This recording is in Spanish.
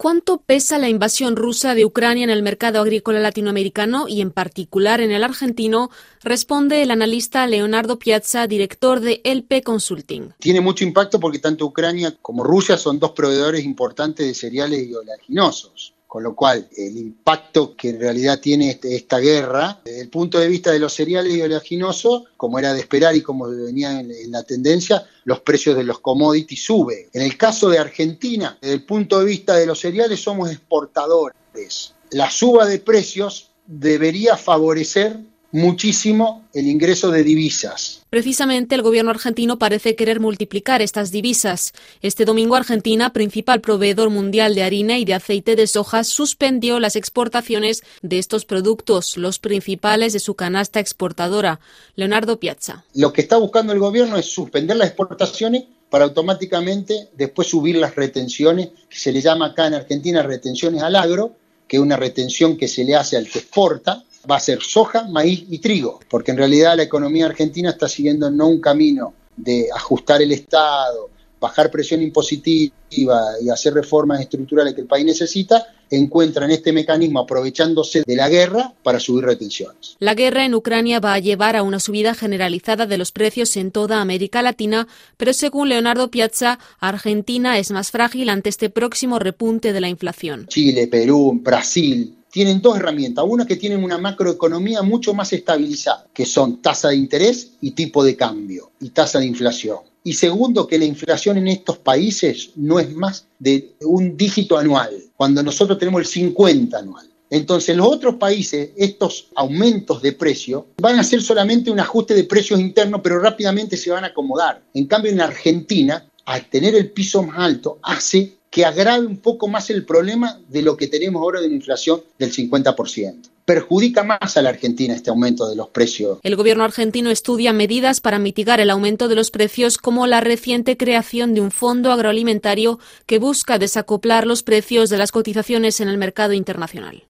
¿Cuánto pesa la invasión rusa de Ucrania en el mercado agrícola latinoamericano y en particular en el argentino? Responde el analista Leonardo Piazza, director de LP Consulting. Tiene mucho impacto porque tanto Ucrania como Rusia son dos proveedores importantes de cereales y oleaginosos. Con lo cual, el impacto que en realidad tiene este, esta guerra, desde el punto de vista de los cereales y oleaginosos, como era de esperar y como venía en, la tendencia, los precios de los commodities suben. En el caso de Argentina, desde el punto de vista de los cereales, somos exportadores. La suba de precios debería favorecer muchísimo el ingreso de divisas. Precisamente el gobierno argentino parece querer multiplicar estas divisas. Este domingo Argentina, principal proveedor mundial de harina y de aceite de soja, suspendió las exportaciones de estos productos, los principales de su canasta exportadora. Leonardo Piazza. Lo que está buscando el gobierno es suspender las exportaciones para automáticamente después subir las retenciones, que se le llama acá en Argentina retenciones al agro, que es una retención que se le hace al que exporta, va a ser soja, maíz y trigo, porque en realidad la economía argentina está siguiendo no un camino de ajustar el Estado, bajar presión impositiva y hacer reformas estructurales que el país necesita, encuentran este mecanismo aprovechándose de la guerra para subir retenciones. La guerra en Ucrania va a llevar a una subida generalizada de los precios en toda América Latina, pero según Leonardo Piazza, Argentina es más frágil ante este próximo repunte de la inflación. Chile, Perú, Brasil, tienen dos herramientas. Una que tienen una macroeconomía mucho más estabilizada, que son tasa de interés y tipo de cambio y tasa de inflación. Y segundo, que la inflación en estos países no es más de un dígito anual, cuando nosotros tenemos el 50 anual. Entonces, en los otros países, estos aumentos de precio van a ser solamente un ajuste de precios internos, pero rápidamente se van a acomodar. En cambio, en Argentina, al tener el piso más alto, hace que agrave un poco más el problema de lo que tenemos ahora de una inflación del 50%. Perjudica más a la Argentina este aumento de los precios. El gobierno argentino estudia medidas para mitigar el aumento de los precios como la reciente creación de un fondo agroalimentario que busca desacoplar los precios de las cotizaciones en el mercado internacional.